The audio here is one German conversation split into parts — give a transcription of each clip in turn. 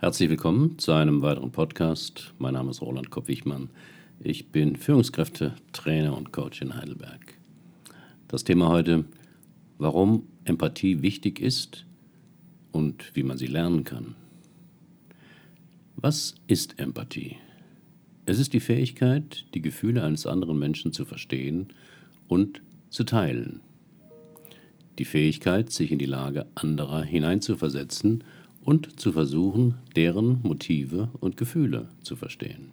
Herzlich willkommen zu einem weiteren Podcast. Mein Name ist Roland Kopp-Wichmann. Ich bin Führungskräfte, Trainer und Coach in Heidelberg. Das Thema heute, warum Empathie wichtig ist und wie man sie lernen kann. Was ist Empathie? Es ist die Fähigkeit, die Gefühle eines anderen Menschen zu verstehen und zu teilen. Die Fähigkeit, sich in die Lage anderer hineinzuversetzen und zu versuchen, deren Motive und Gefühle zu verstehen.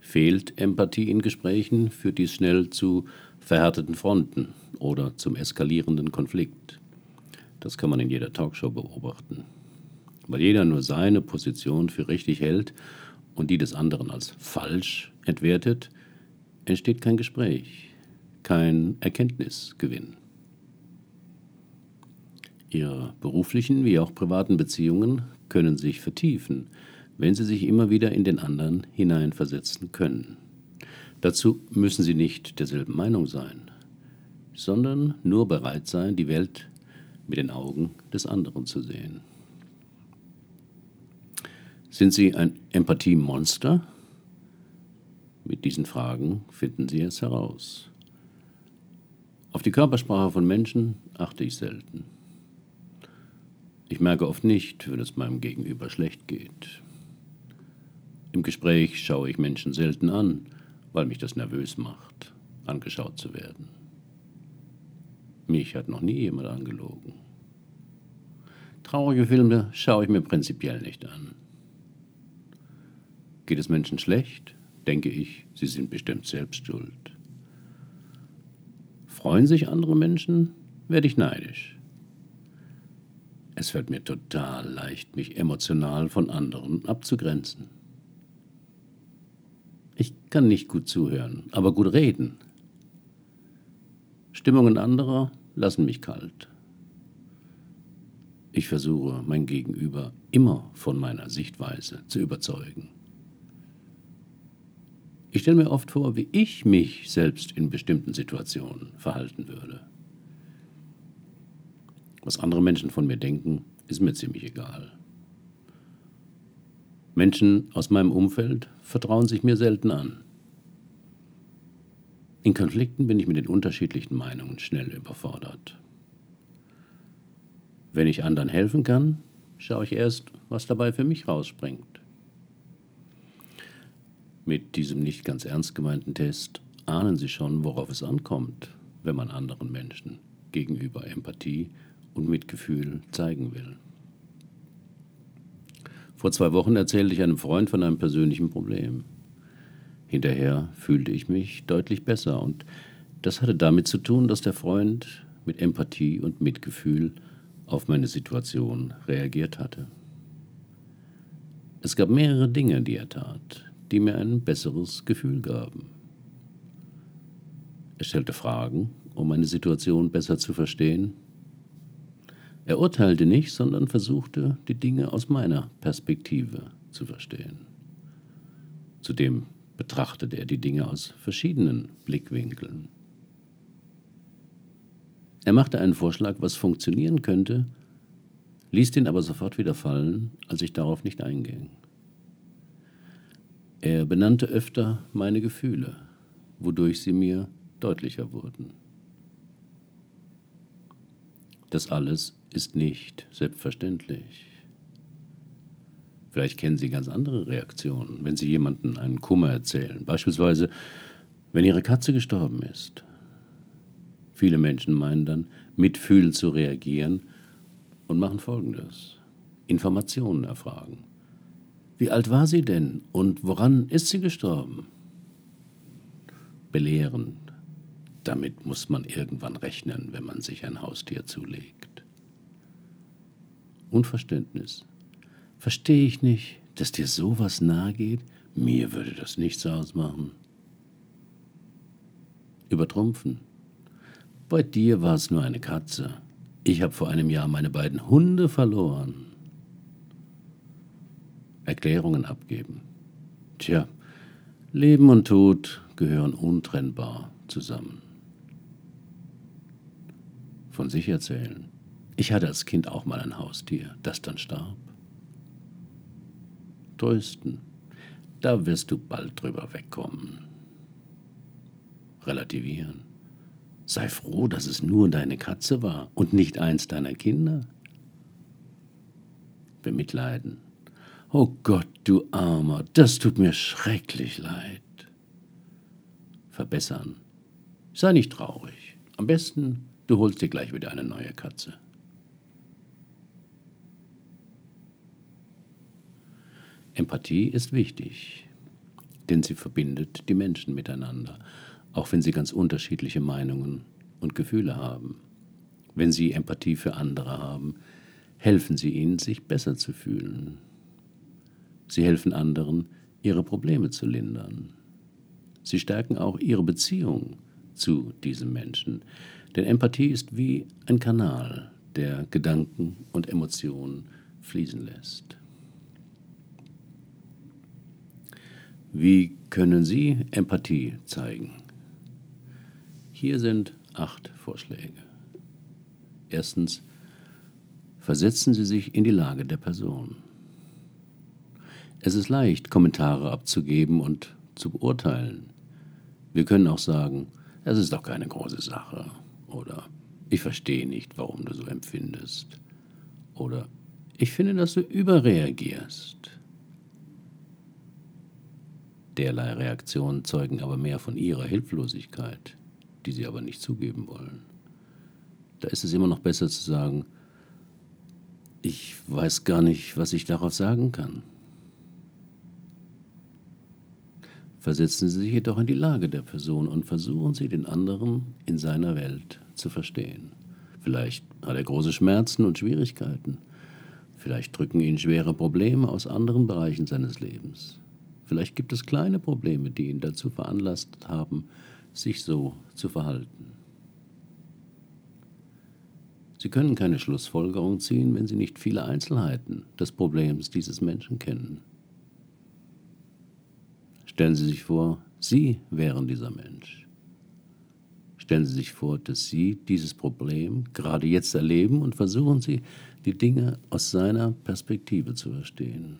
Fehlt Empathie in Gesprächen, führt dies schnell zu verhärteten Fronten oder zum eskalierenden Konflikt. Das kann man in jeder Talkshow beobachten. Weil jeder nur seine Position für richtig hält und die des anderen als falsch entwertet, entsteht kein Gespräch, kein Erkenntnisgewinn. Ihre beruflichen wie auch privaten Beziehungen können sich vertiefen, wenn Sie sich immer wieder in den anderen hineinversetzen können. Dazu müssen Sie nicht derselben Meinung sein, sondern nur bereit sein, die Welt mit den Augen des anderen zu sehen. Sind Sie ein Empathiemonster? Mit diesen Fragen finden Sie es heraus. Auf die Körpersprache von Menschen achte ich selten. Ich merke oft nicht, wenn es meinem Gegenüber schlecht geht. Im Gespräch schaue ich Menschen selten an, weil mich das nervös macht, angeschaut zu werden. Mich hat noch nie jemand angelogen. Traurige Filme schaue ich mir prinzipiell nicht an. Geht es Menschen schlecht, denke ich, sie sind bestimmt selbst schuld. Freuen sich andere Menschen, werde ich neidisch. Es fällt mir total leicht, mich emotional von anderen abzugrenzen. Ich kann nicht gut zuhören, aber gut reden. Stimmungen anderer lassen mich kalt. Ich versuche, mein Gegenüber immer von meiner Sichtweise zu überzeugen. Ich stelle mir oft vor, wie ich mich selbst in bestimmten Situationen verhalten würde. Was andere Menschen von mir denken, ist mir ziemlich egal. Menschen aus meinem Umfeld vertrauen sich mir selten an. In Konflikten bin ich mit den unterschiedlichen Meinungen schnell überfordert. Wenn ich anderen helfen kann, schaue ich erst, was dabei für mich rausspringt. Mit diesem nicht ganz ernst gemeinten Test ahnen Sie schon, worauf es ankommt, wenn man anderen Menschen gegenüber Empathie und Mitgefühl zeigen will. Vor zwei Wochen erzählte ich einem Freund von einem persönlichen Problem. Hinterher fühlte ich mich deutlich besser und das hatte damit zu tun, dass der Freund mit Empathie und Mitgefühl auf meine Situation reagiert hatte. Es gab mehrere Dinge, die er tat, die mir ein besseres Gefühl gaben. Er stellte Fragen, um meine Situation besser zu verstehen, er urteilte nicht, sondern versuchte, die Dinge aus meiner Perspektive zu verstehen. Zudem betrachtete er die Dinge aus verschiedenen Blickwinkeln. Er machte einen Vorschlag, was funktionieren könnte, ließ den aber sofort wieder fallen, als ich darauf nicht einging. Er benannte öfter meine Gefühle, wodurch sie mir deutlicher wurden. Das alles ist nicht selbstverständlich. Vielleicht kennen Sie ganz andere Reaktionen, wenn Sie jemandem einen Kummer erzählen. Beispielsweise, wenn Ihre Katze gestorben ist. Viele Menschen meinen dann, mitfühlend zu reagieren und machen Folgendes. Informationen erfragen. Wie alt war sie denn und woran ist sie gestorben? Belehrend. Damit muss man irgendwann rechnen, wenn man sich ein Haustier zulegt. Unverständnis. Verstehe ich nicht, dass dir sowas nahe geht? Mir würde das nichts ausmachen. Übertrumpfen. Bei dir war es nur eine Katze. Ich habe vor einem Jahr meine beiden Hunde verloren. Erklärungen abgeben. Tja, Leben und Tod gehören untrennbar zusammen. Von sich erzählen. Ich hatte als Kind auch mal ein Haustier, das dann starb. trösten. Da wirst du bald drüber wegkommen. Relativieren. Sei froh, dass es nur deine Katze war und nicht eins deiner Kinder. Bemitleiden. Oh Gott, du Armer, das tut mir schrecklich leid. Verbessern. Sei nicht traurig. Am besten, du holst dir gleich wieder eine neue Katze. Empathie ist wichtig, denn sie verbindet die Menschen miteinander, auch wenn sie ganz unterschiedliche Meinungen und Gefühle haben. Wenn sie Empathie für andere haben, helfen sie ihnen, sich besser zu fühlen. Sie helfen anderen, ihre Probleme zu lindern. Sie stärken auch ihre Beziehung zu diesem Menschen, denn Empathie ist wie ein Kanal, der Gedanken und Emotionen fließen lässt. Wie können Sie Empathie zeigen? Hier sind acht Vorschläge. Erstens, versetzen Sie sich in die Lage der Person. Es ist leicht, Kommentare abzugeben und zu beurteilen. Wir können auch sagen, es ist doch keine große Sache oder ich verstehe nicht, warum du so empfindest oder ich finde, dass du überreagierst. Derlei Reaktionen zeugen aber mehr von ihrer Hilflosigkeit, die sie aber nicht zugeben wollen. Da ist es immer noch besser zu sagen, ich weiß gar nicht, was ich darauf sagen kann. Versetzen Sie sich jedoch in die Lage der Person und versuchen Sie, den anderen in seiner Welt zu verstehen. Vielleicht hat er große Schmerzen und Schwierigkeiten. Vielleicht drücken ihn schwere Probleme aus anderen Bereichen seines Lebens. Vielleicht gibt es kleine Probleme, die ihn dazu veranlasst haben, sich so zu verhalten. Sie können keine Schlussfolgerung ziehen, wenn Sie nicht viele Einzelheiten des Problems dieses Menschen kennen. Stellen Sie sich vor, Sie wären dieser Mensch. Stellen Sie sich vor, dass Sie dieses Problem gerade jetzt erleben und versuchen Sie, die Dinge aus seiner Perspektive zu verstehen.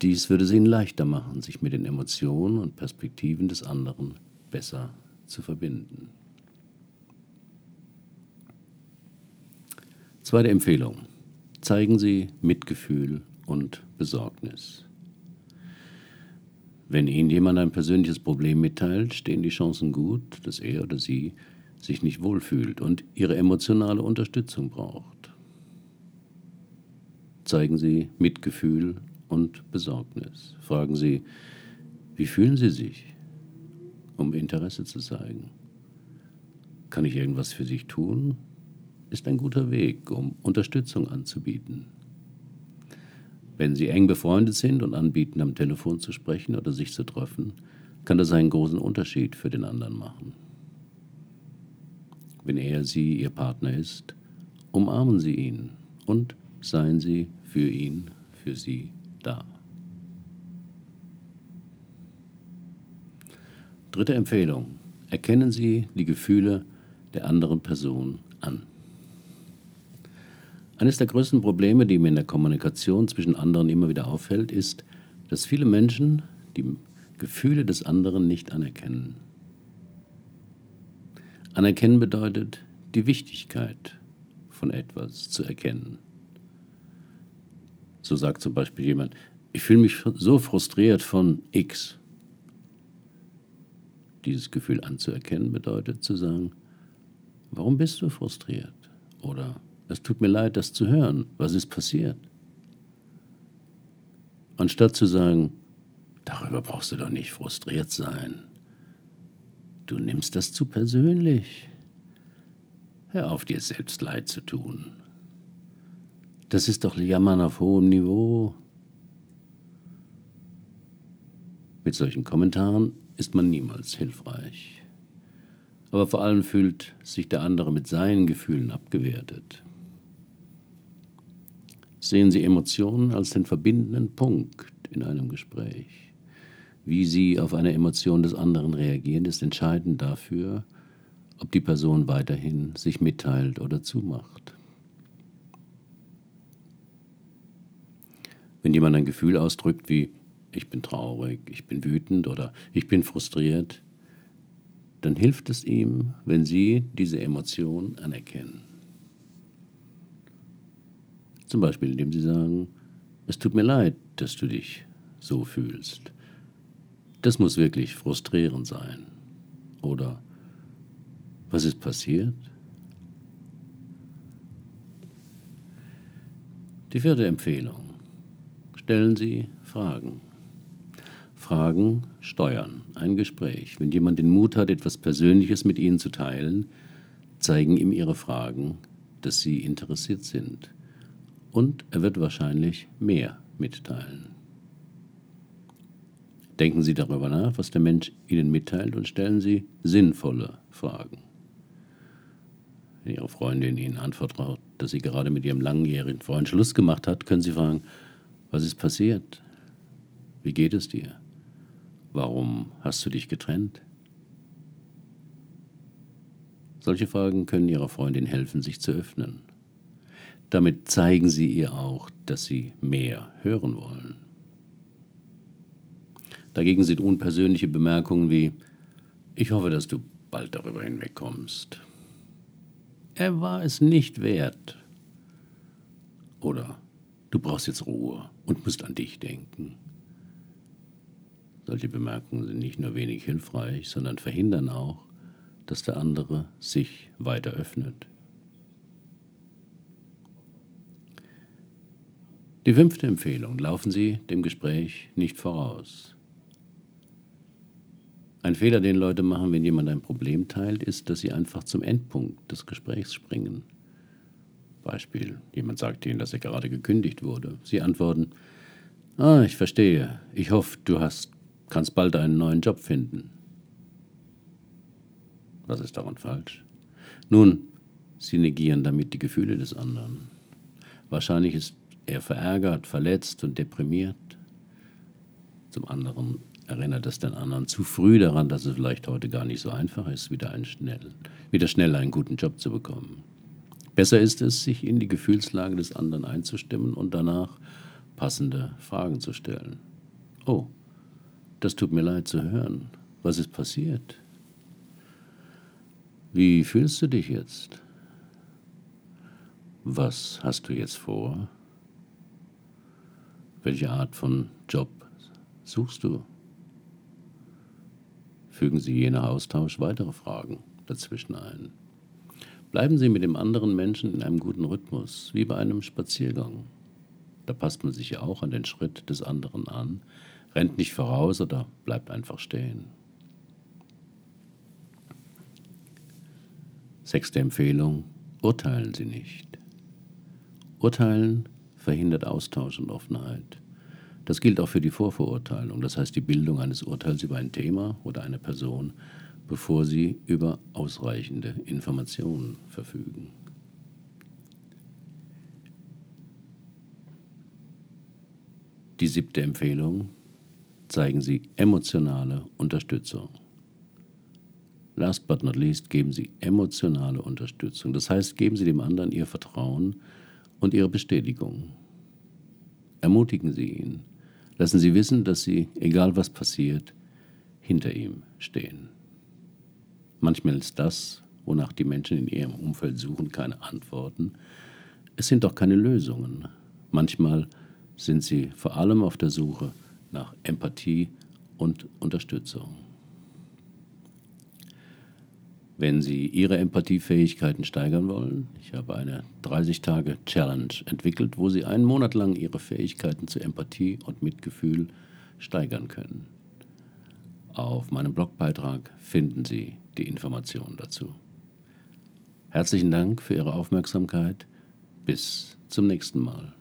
Dies würde es ihnen leichter machen, sich mit den Emotionen und Perspektiven des anderen besser zu verbinden. Zweite Empfehlung. Zeigen Sie Mitgefühl und Besorgnis. Wenn Ihnen jemand ein persönliches Problem mitteilt, stehen die Chancen gut, dass er oder sie sich nicht wohlfühlt und Ihre emotionale Unterstützung braucht. Zeigen Sie Mitgefühl und Besorgnis. Fragen Sie, wie fühlen Sie sich, um Interesse zu zeigen? Kann ich irgendwas für sich tun? Ist ein guter Weg, um Unterstützung anzubieten. Wenn Sie eng befreundet sind und anbieten, am Telefon zu sprechen oder sich zu treffen, kann das einen großen Unterschied für den anderen machen. Wenn er sie Ihr Partner ist, umarmen Sie ihn und seien Sie für ihn, für sie da. Dritte Empfehlung. Erkennen Sie die Gefühle der anderen Person an. Eines der größten Probleme, die mir in der Kommunikation zwischen anderen immer wieder auffällt, ist, dass viele Menschen die Gefühle des anderen nicht anerkennen. Anerkennen bedeutet, die Wichtigkeit von etwas zu erkennen. So sagt zum Beispiel jemand, ich fühle mich so frustriert von X. Dieses Gefühl anzuerkennen bedeutet zu sagen, warum bist du frustriert? Oder es tut mir leid, das zu hören. Was ist passiert? Anstatt zu sagen, darüber brauchst du doch nicht frustriert sein. Du nimmst das zu persönlich. Hör auf, dir selbst leid zu tun. Das ist doch Jammern auf hohem Niveau. Mit solchen Kommentaren ist man niemals hilfreich. Aber vor allem fühlt sich der andere mit seinen Gefühlen abgewertet. Sehen Sie Emotionen als den verbindenden Punkt in einem Gespräch. Wie Sie auf eine Emotion des anderen reagieren, ist entscheidend dafür, ob die Person weiterhin sich mitteilt oder zumacht. Wenn jemand ein Gefühl ausdrückt wie ich bin traurig, ich bin wütend oder ich bin frustriert, dann hilft es ihm, wenn Sie diese Emotion anerkennen. Zum Beispiel, indem Sie sagen, es tut mir leid, dass du dich so fühlst. Das muss wirklich frustrierend sein. Oder was ist passiert? Die vierte Empfehlung. Stellen Sie Fragen. Fragen steuern ein Gespräch. Wenn jemand den Mut hat, etwas Persönliches mit Ihnen zu teilen, zeigen ihm Ihre Fragen, dass Sie interessiert sind. Und er wird wahrscheinlich mehr mitteilen. Denken Sie darüber nach, was der Mensch Ihnen mitteilt und stellen Sie sinnvolle Fragen. Wenn Ihre Freundin Ihnen anvertraut, dass sie gerade mit Ihrem langjährigen Freund Schluss gemacht hat, können Sie fragen, was ist passiert? Wie geht es dir? Warum hast du dich getrennt? Solche Fragen können Ihrer Freundin helfen, sich zu öffnen. Damit zeigen Sie ihr auch, dass Sie mehr hören wollen. Dagegen sind unpersönliche Bemerkungen wie Ich hoffe, dass du bald darüber hinwegkommst. Er war es nicht wert. Oder Du brauchst jetzt Ruhe und musst an dich denken. Solche Bemerkungen sind nicht nur wenig hilfreich, sondern verhindern auch, dass der andere sich weiter öffnet. Die fünfte Empfehlung. Laufen Sie dem Gespräch nicht voraus. Ein Fehler, den Leute machen, wenn jemand ein Problem teilt, ist, dass sie einfach zum Endpunkt des Gesprächs springen. Beispiel, jemand sagt Ihnen, dass er gerade gekündigt wurde. Sie antworten, ah, ich verstehe, ich hoffe, du hast kannst bald einen neuen Job finden. Was ist daran falsch? Nun, sie negieren damit die Gefühle des anderen. Wahrscheinlich ist er verärgert, verletzt und deprimiert. Zum anderen erinnert es den anderen zu früh daran, dass es vielleicht heute gar nicht so einfach ist, wieder, einen schnell, wieder schnell einen guten Job zu bekommen. Besser ist es, sich in die Gefühlslage des anderen einzustimmen und danach passende Fragen zu stellen. Oh, das tut mir leid zu hören. Was ist passiert? Wie fühlst du dich jetzt? Was hast du jetzt vor? Welche Art von Job suchst du? Fügen Sie je nach Austausch weitere Fragen dazwischen ein. Bleiben Sie mit dem anderen Menschen in einem guten Rhythmus, wie bei einem Spaziergang. Da passt man sich ja auch an den Schritt des anderen an, rennt nicht voraus oder bleibt einfach stehen. Sechste Empfehlung, urteilen Sie nicht. Urteilen verhindert Austausch und Offenheit. Das gilt auch für die Vorverurteilung, das heißt die Bildung eines Urteils über ein Thema oder eine Person, bevor Sie über ausreichende Informationen verfügen. Die siebte Empfehlung, zeigen Sie emotionale Unterstützung. Last but not least, geben Sie emotionale Unterstützung. Das heißt, geben Sie dem anderen Ihr Vertrauen und Ihre Bestätigung. Ermutigen Sie ihn. Lassen Sie wissen, dass Sie, egal was passiert, hinter ihm stehen. Manchmal ist das, wonach die Menschen in ihrem Umfeld suchen, keine Antworten. Es sind doch keine Lösungen. Manchmal sind sie vor allem auf der Suche nach Empathie und Unterstützung. Wenn Sie Ihre Empathiefähigkeiten steigern wollen, ich habe eine 30-Tage-Challenge entwickelt, wo Sie einen Monat lang Ihre Fähigkeiten zur Empathie und Mitgefühl steigern können. Auf meinem Blogbeitrag finden Sie die Informationen dazu. Herzlichen Dank für Ihre Aufmerksamkeit. Bis zum nächsten Mal.